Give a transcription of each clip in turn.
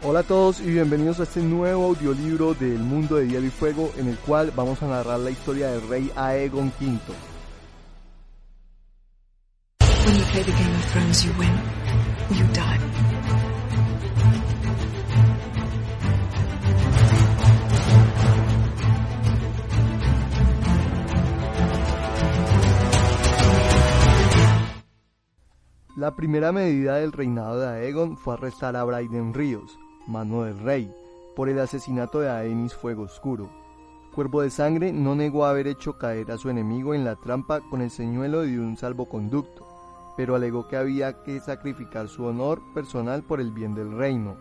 Hola a todos y bienvenidos a este nuevo audiolibro del mundo de hielo y fuego en el cual vamos a narrar la historia del rey Aegon V. When you play the Game of Thrones, you win. You die. La primera medida del reinado de Aegon fue arrestar a Braiden Ríos, mano del rey, por el asesinato de Aenis Fuego Oscuro. Cuervo de Sangre no negó haber hecho caer a su enemigo en la trampa con el señuelo de un salvoconducto, pero alegó que había que sacrificar su honor personal por el bien del reino.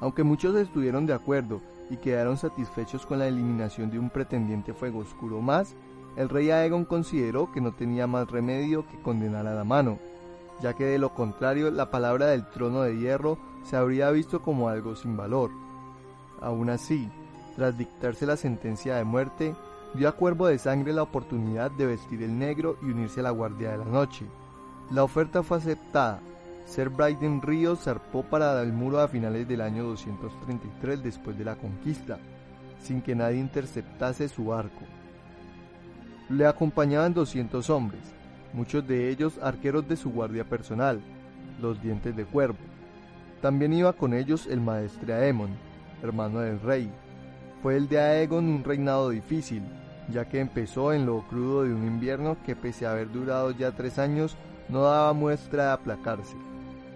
Aunque muchos estuvieron de acuerdo y quedaron satisfechos con la eliminación de un pretendiente Fuego Oscuro más, el rey Aegon consideró que no tenía más remedio que condenar a la mano, ya que de lo contrario la palabra del trono de hierro se habría visto como algo sin valor. Aún así, tras dictarse la sentencia de muerte, dio a Cuervo de Sangre la oportunidad de vestir el negro y unirse a la Guardia de la Noche. La oferta fue aceptada. Ser Braiden Ríos zarpó para el muro a finales del año 233 después de la conquista, sin que nadie interceptase su arco. Le acompañaban 200 hombres, muchos de ellos arqueros de su guardia personal, los dientes de cuervo. También iba con ellos el maestre Aemon, hermano del rey. Fue el de Aegon un reinado difícil, ya que empezó en lo crudo de un invierno que pese a haber durado ya tres años, no daba muestra de aplacarse.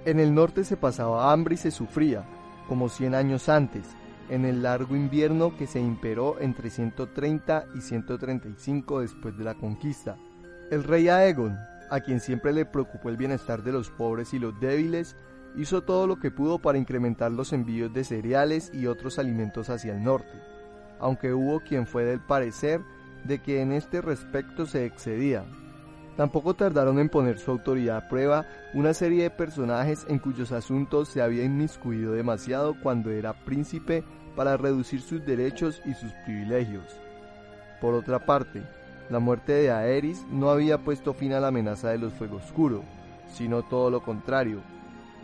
En el norte se pasaba hambre y se sufría, como cien años antes, en el largo invierno que se imperó entre 130 y 135 después de la conquista. El rey Aegon, a quien siempre le preocupó el bienestar de los pobres y los débiles, hizo todo lo que pudo para incrementar los envíos de cereales y otros alimentos hacia el norte, aunque hubo quien fue del parecer de que en este respecto se excedía. Tampoco tardaron en poner su autoridad a prueba una serie de personajes en cuyos asuntos se había inmiscuido demasiado cuando era príncipe para reducir sus derechos y sus privilegios. Por otra parte, la muerte de Aerys no había puesto fin a la amenaza de los Fuego Oscuro, sino todo lo contrario.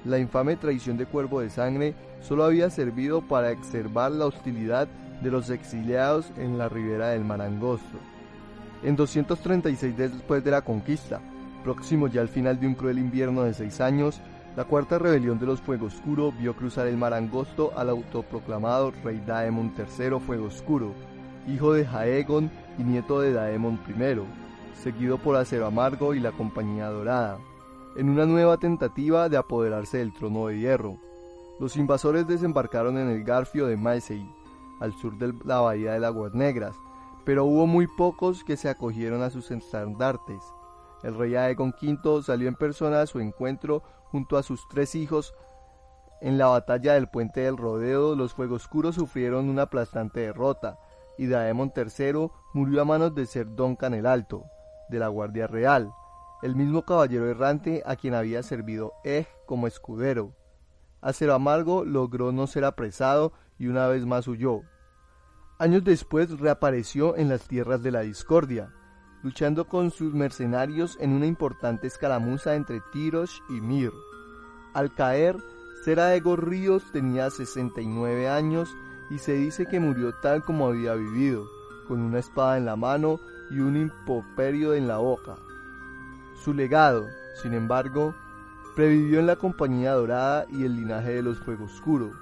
La infame traición de Cuervo de Sangre solo había servido para exacerbar la hostilidad de los exiliados en la ribera del Mar Angosto. En 236 después de la conquista, próximo ya al final de un cruel invierno de seis años, la cuarta rebelión de los Fuego Oscuro vio cruzar el Mar Angosto al autoproclamado rey Daemon III Fuego Oscuro, hijo de Jaegon y nieto de Daemon I, seguido por Acero Amargo y la Compañía Dorada, en una nueva tentativa de apoderarse del trono de hierro. Los invasores desembarcaron en el Garfio de Maesei, al sur de la bahía de Aguas Negras, pero hubo muy pocos que se acogieron a sus estandartes. El rey Aegon V salió en persona a su encuentro junto a sus tres hijos. En la batalla del puente del rodeo, los Fuegos Oscuros sufrieron una aplastante derrota, y Daemon III murió a manos de Ser Duncan el Alto, de la Guardia Real, el mismo caballero errante a quien había servido Egg como escudero. Acero Amargo logró no ser apresado y una vez más huyó. Años después reapareció en las tierras de la discordia, luchando con sus mercenarios en una importante escaramuza entre Tirosh y Mir. Al caer, Sera de Ríos tenía 69 años y se dice que murió tal como había vivido, con una espada en la mano y un impoperio en la boca. Su legado, sin embargo, previvió en la Compañía Dorada y el linaje de los Fuego Oscuro,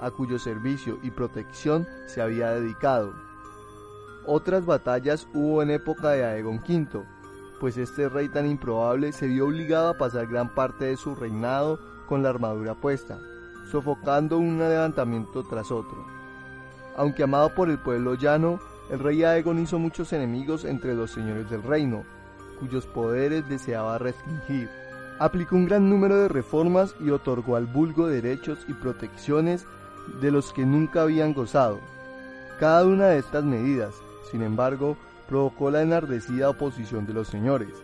a cuyo servicio y protección se había dedicado. Otras batallas hubo en época de Aegon V, pues este rey tan improbable se vio obligado a pasar gran parte de su reinado con la armadura puesta, sofocando un levantamiento tras otro. Aunque amado por el pueblo llano, el rey Aegon hizo muchos enemigos entre los señores del reino, cuyos poderes deseaba restringir. Aplicó un gran número de reformas y otorgó al vulgo derechos y protecciones de los que nunca habían gozado. Cada una de estas medidas, sin embargo, provocó la enardecida oposición de los señores,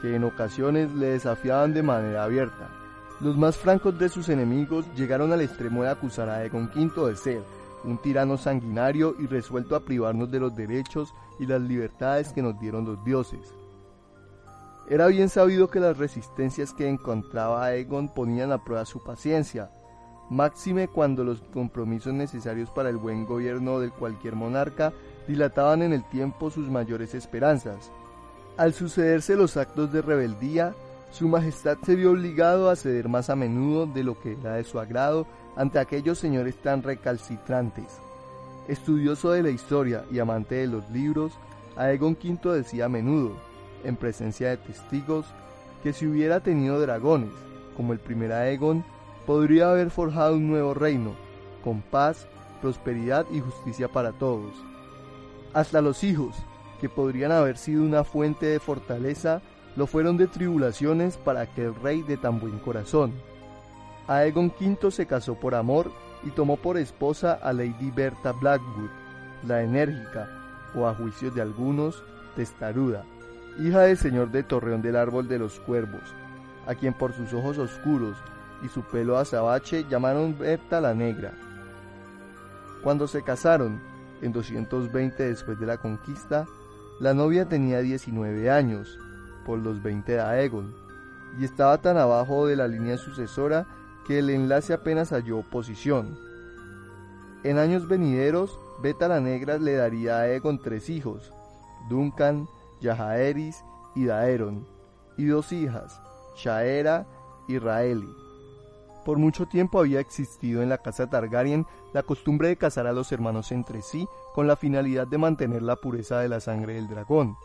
que en ocasiones le desafiaban de manera abierta. Los más francos de sus enemigos llegaron al extremo de acusar a Egon V de ser un tirano sanguinario y resuelto a privarnos de los derechos y las libertades que nos dieron los dioses. Era bien sabido que las resistencias que encontraba Egon ponían a prueba su paciencia, máxime cuando los compromisos necesarios para el buen gobierno de cualquier monarca dilataban en el tiempo sus mayores esperanzas. Al sucederse los actos de rebeldía, su Majestad se vio obligado a ceder más a menudo de lo que era de su agrado ante aquellos señores tan recalcitrantes. Estudioso de la historia y amante de los libros, Aegon V decía a menudo, en presencia de testigos, que si hubiera tenido dragones, como el primer Aegon, podría haber forjado un nuevo reino, con paz, prosperidad y justicia para todos. Hasta los hijos, que podrían haber sido una fuente de fortaleza, lo fueron de tribulaciones para aquel rey de tan buen corazón. Aegon V se casó por amor y tomó por esposa a Lady Berta Blackwood, la enérgica, o a juicios de algunos, testaruda, hija del señor de Torreón del Árbol de los Cuervos, a quien por sus ojos oscuros y su pelo azabache llamaron Berta la Negra. Cuando se casaron, en 220 después de la conquista, la novia tenía 19 años, por los 20 de Aegon, y estaba tan abajo de la línea sucesora que el enlace apenas halló oposición. En años venideros, Beta la Negra le daría a Aegon tres hijos, Duncan, Yajaeris y Daeron, y dos hijas, Shaera y Raeli. Por mucho tiempo había existido en la casa Targaryen la costumbre de casar a los hermanos entre sí con la finalidad de mantener la pureza de la sangre del dragón,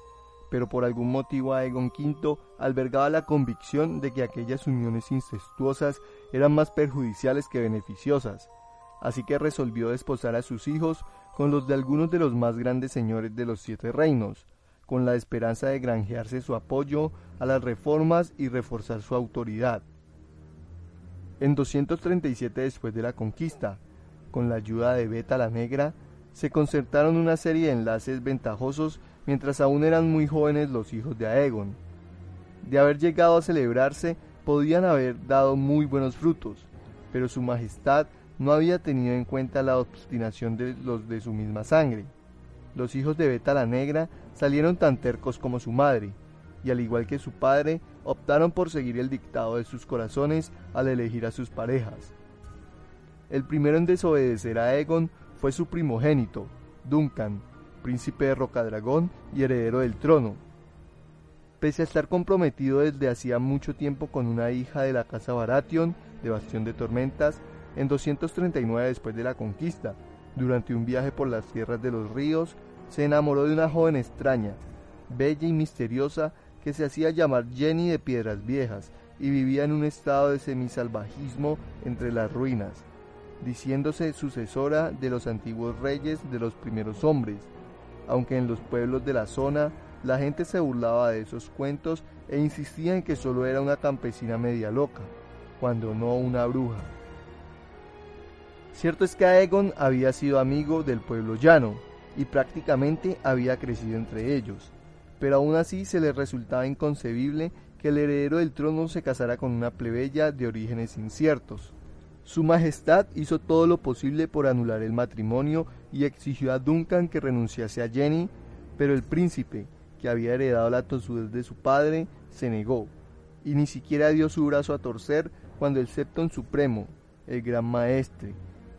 pero por algún motivo Aegon V albergaba la convicción de que aquellas uniones incestuosas eran más perjudiciales que beneficiosas, así que resolvió desposar a sus hijos con los de algunos de los más grandes señores de los siete reinos, con la esperanza de granjearse su apoyo a las reformas y reforzar su autoridad. En 237 después de la conquista, con la ayuda de Beta la Negra, se concertaron una serie de enlaces ventajosos mientras aún eran muy jóvenes los hijos de Aegon. De haber llegado a celebrarse, podían haber dado muy buenos frutos, pero su majestad no había tenido en cuenta la obstinación de los de su misma sangre. Los hijos de Beta la Negra salieron tan tercos como su madre, y al igual que su padre, optaron por seguir el dictado de sus corazones al elegir a sus parejas. El primero en desobedecer a Aegon fue su primogénito, Duncan, príncipe de Rocadragón y heredero del trono. Pese a estar comprometido desde hacía mucho tiempo con una hija de la casa Baratheon, de Bastión de Tormentas, en 239 después de la conquista, durante un viaje por las tierras de los ríos, se enamoró de una joven extraña, bella y misteriosa, que se hacía llamar Jenny de Piedras Viejas y vivía en un estado de semisalvajismo entre las ruinas, diciéndose sucesora de los antiguos reyes de los primeros hombres, aunque en los pueblos de la zona la gente se burlaba de esos cuentos e insistía en que solo era una campesina media loca, cuando no una bruja. Cierto es que Aegon había sido amigo del pueblo llano y prácticamente había crecido entre ellos, pero aún así se le resultaba inconcebible que el heredero del trono se casara con una plebeya de orígenes inciertos. Su Majestad hizo todo lo posible por anular el matrimonio y exigió a Duncan que renunciase a Jenny, pero el príncipe, que había heredado la tosudez de su padre, se negó, y ni siquiera dio su brazo a torcer cuando el Septon Supremo, el Gran Maestre,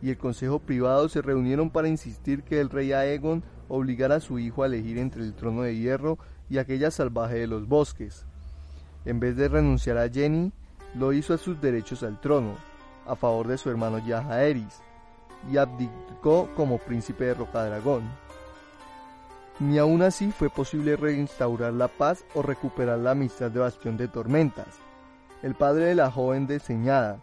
y el Consejo Privado se reunieron para insistir que el rey Aegon obligara a su hijo a elegir entre el trono de hierro y aquella salvaje de los bosques. En vez de renunciar a Jenny, lo hizo a sus derechos al trono, a favor de su hermano Yajaeris, y abdicó como príncipe de Rocadragón. Ni aún así fue posible reinstaurar la paz o recuperar la amistad de Bastión de Tormentas. El padre de la joven deseñada,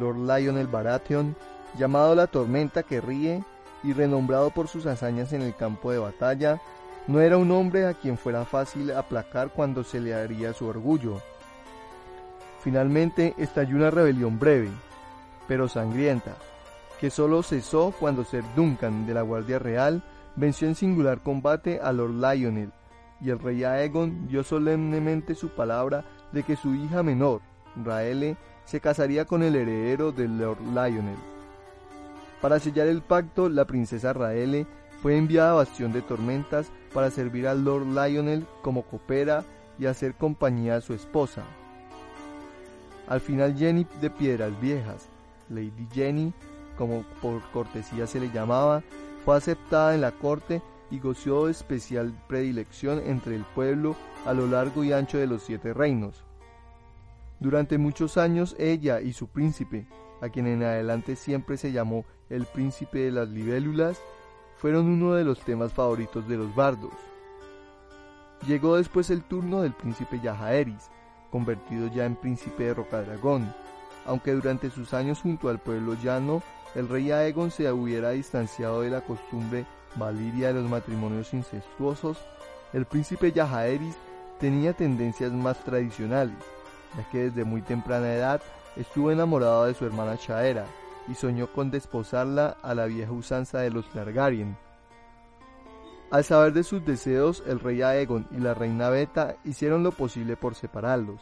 Lord Lionel Baratheon, llamado la Tormenta que ríe y renombrado por sus hazañas en el campo de batalla, no era un hombre a quien fuera fácil aplacar cuando se le haría su orgullo. Finalmente estalló una rebelión breve, pero sangrienta, que solo cesó cuando Sir Duncan de la Guardia Real venció en singular combate a Lord Lionel, y el rey Aegon dio solemnemente su palabra de que su hija menor, Raele, se casaría con el heredero del Lord Lionel. Para sellar el pacto, la princesa Raele fue enviada a Bastión de Tormentas para servir al Lord Lionel como copera y hacer compañía a su esposa. Al final Jenny de Piedras Viejas, Lady Jenny, como por cortesía se le llamaba, fue aceptada en la corte y goció de especial predilección entre el pueblo a lo largo y ancho de los siete reinos. Durante muchos años ella y su príncipe, a quien en adelante siempre se llamó el príncipe de las libélulas, fueron uno de los temas favoritos de los bardos. Llegó después el turno del príncipe Yajaeris, convertido ya en príncipe de Rocadragón, aunque durante sus años junto al pueblo llano, el rey Aegon se hubiera distanciado de la costumbre valiria de los matrimonios incestuosos, el príncipe Yajaeris tenía tendencias más tradicionales, ya que desde muy temprana edad estuvo enamorado de su hermana Chaera y soñó con desposarla a la vieja usanza de los Targaryen. Al saber de sus deseos, el rey Aegon y la reina Beta hicieron lo posible por separarlos,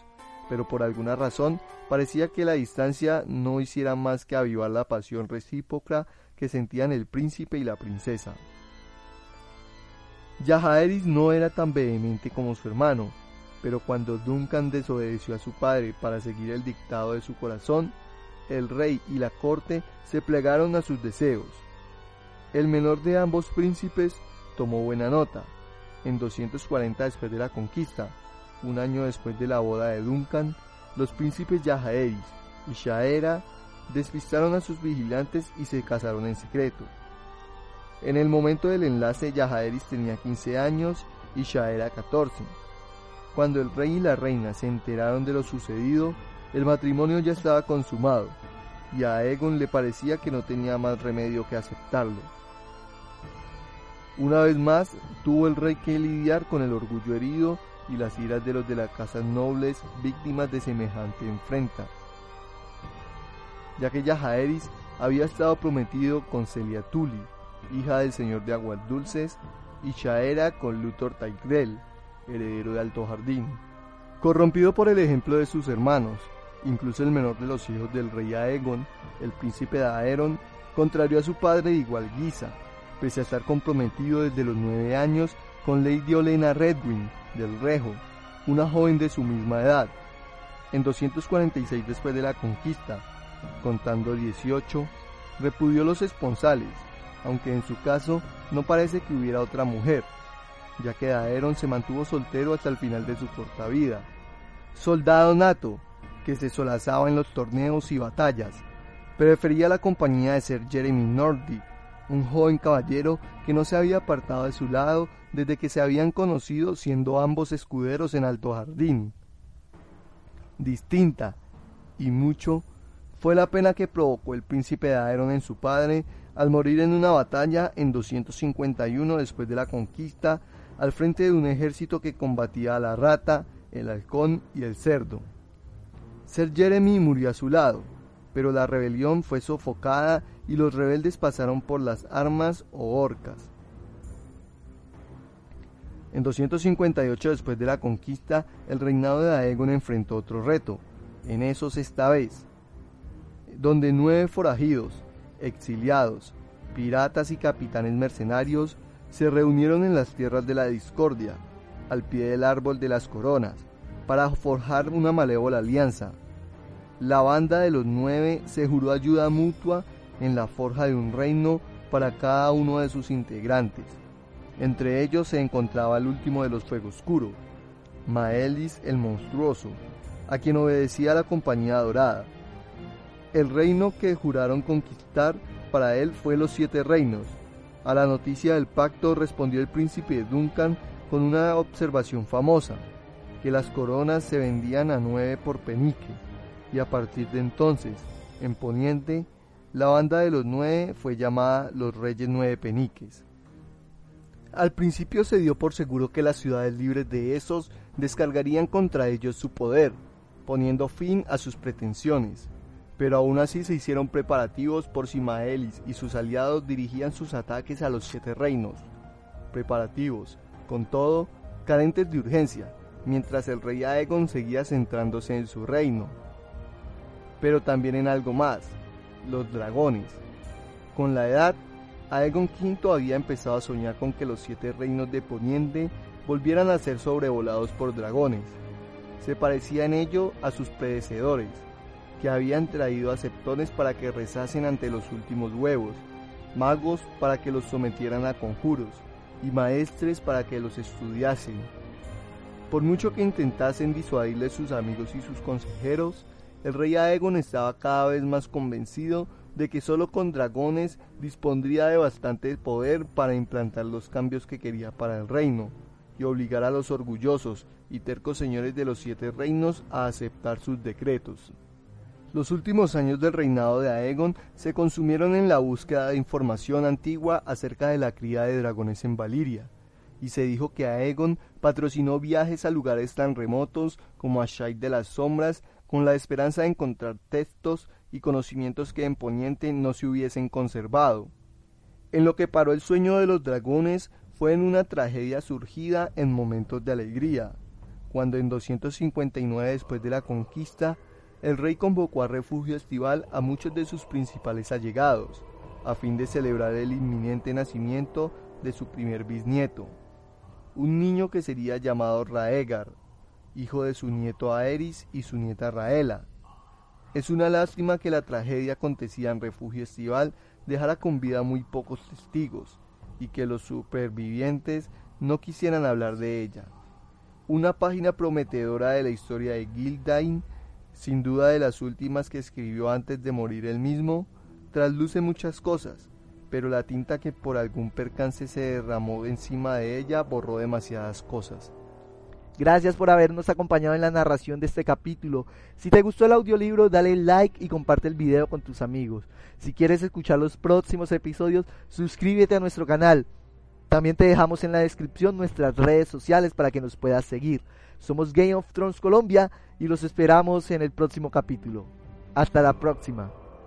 pero por alguna razón parecía que la distancia no hiciera más que avivar la pasión recíproca que sentían el príncipe y la princesa. Yajaeris no era tan vehemente como su hermano, pero cuando Duncan desobedeció a su padre para seguir el dictado de su corazón, el rey y la corte se plegaron a sus deseos. El menor de ambos príncipes tomó buena nota. En 240 después de la conquista, un año después de la boda de Duncan, los príncipes Yajaeris y Shaera despistaron a sus vigilantes y se casaron en secreto. En el momento del enlace, Yajaeris tenía 15 años y Shaera 14. Cuando el rey y la reina se enteraron de lo sucedido, el matrimonio ya estaba consumado, y a Aegon le parecía que no tenía más remedio que aceptarlo. Una vez más, tuvo el rey que lidiar con el orgullo herido y las iras de los de las casas nobles víctimas de semejante enfrenta, ya que Yajaeris había estado prometido con Celia Tully, hija del señor de Aguas Dulces, y Shaera con Luthor Tyrell, heredero de Alto Jardín. Corrompido por el ejemplo de sus hermanos, incluso el menor de los hijos del rey Aegon, el príncipe de Aeron, contrarió a su padre de igual guisa, pese a estar comprometido desde los nueve años con Lady Olena Redwing del Rejo, una joven de su misma edad. En 246 después de la conquista, contando 18, repudió los esponsales, aunque en su caso no parece que hubiera otra mujer, ya que Daeron se mantuvo soltero hasta el final de su corta vida. Soldado nato, que se solazaba en los torneos y batallas, prefería la compañía de ser Jeremy Nordic, un joven caballero que no se había apartado de su lado desde que se habían conocido siendo ambos escuderos en Alto Jardín. Distinta, y mucho, fue la pena que provocó el príncipe de Aeron en su padre al morir en una batalla en 251 después de la conquista al frente de un ejército que combatía a la rata, el halcón y el cerdo. Ser Jeremy murió a su lado, pero la rebelión fue sofocada y los rebeldes pasaron por las armas o horcas. En 258 después de la conquista, el reinado de Aegon enfrentó otro reto, en esos esta vez, donde nueve forajidos, exiliados, piratas y capitanes mercenarios se reunieron en las tierras de la discordia, al pie del árbol de las coronas, para forjar una malévola alianza. La banda de los nueve se juró ayuda mutua en la forja de un reino para cada uno de sus integrantes. Entre ellos se encontraba el último de los Fuego Oscuro, Maelis el Monstruoso, a quien obedecía la Compañía Dorada. El reino que juraron conquistar para él fue los Siete Reinos. A la noticia del pacto respondió el príncipe Duncan con una observación famosa, que las coronas se vendían a nueve por penique, y a partir de entonces, en Poniente, la banda de los nueve fue llamada los Reyes Nueve Peniques. Al principio se dio por seguro que las ciudades libres de esos descargarían contra ellos su poder, poniendo fin a sus pretensiones. Pero aún así se hicieron preparativos por si Maelis y sus aliados dirigían sus ataques a los siete reinos. Preparativos, con todo, carentes de urgencia, mientras el rey Aegon seguía centrándose en su reino. Pero también en algo más, los dragones. Con la edad, Aegon V había empezado a soñar con que los siete reinos de Poniente volvieran a ser sobrevolados por dragones. Se parecía en ello a sus predecesores, que habían traído a septones para que rezasen ante los últimos huevos, magos para que los sometieran a conjuros, y maestres para que los estudiasen. Por mucho que intentasen disuadirle sus amigos y sus consejeros, el rey Aegon estaba cada vez más convencido de que solo con dragones dispondría de bastante poder para implantar los cambios que quería para el reino y obligar a los orgullosos y tercos señores de los siete reinos a aceptar sus decretos. Los últimos años del reinado de Aegon se consumieron en la búsqueda de información antigua acerca de la cría de dragones en Valiria, y se dijo que Aegon patrocinó viajes a lugares tan remotos como a de las Sombras con la esperanza de encontrar textos y conocimientos que en Poniente no se hubiesen conservado. En lo que paró el sueño de los dragones fue en una tragedia surgida en momentos de alegría, cuando en 259 después de la conquista, el rey convocó a refugio estival a muchos de sus principales allegados, a fin de celebrar el inminente nacimiento de su primer bisnieto, un niño que sería llamado Raegar, hijo de su nieto Aeris y su nieta Raela, es una lástima que la tragedia acontecida en Refugio Estival dejara con vida muy pocos testigos y que los supervivientes no quisieran hablar de ella. Una página prometedora de la historia de Gildain, sin duda de las últimas que escribió antes de morir él mismo, trasluce muchas cosas, pero la tinta que por algún percance se derramó encima de ella borró demasiadas cosas. Gracias por habernos acompañado en la narración de este capítulo. Si te gustó el audiolibro, dale like y comparte el video con tus amigos. Si quieres escuchar los próximos episodios, suscríbete a nuestro canal. También te dejamos en la descripción nuestras redes sociales para que nos puedas seguir. Somos Game of Thrones Colombia y los esperamos en el próximo capítulo. Hasta la próxima.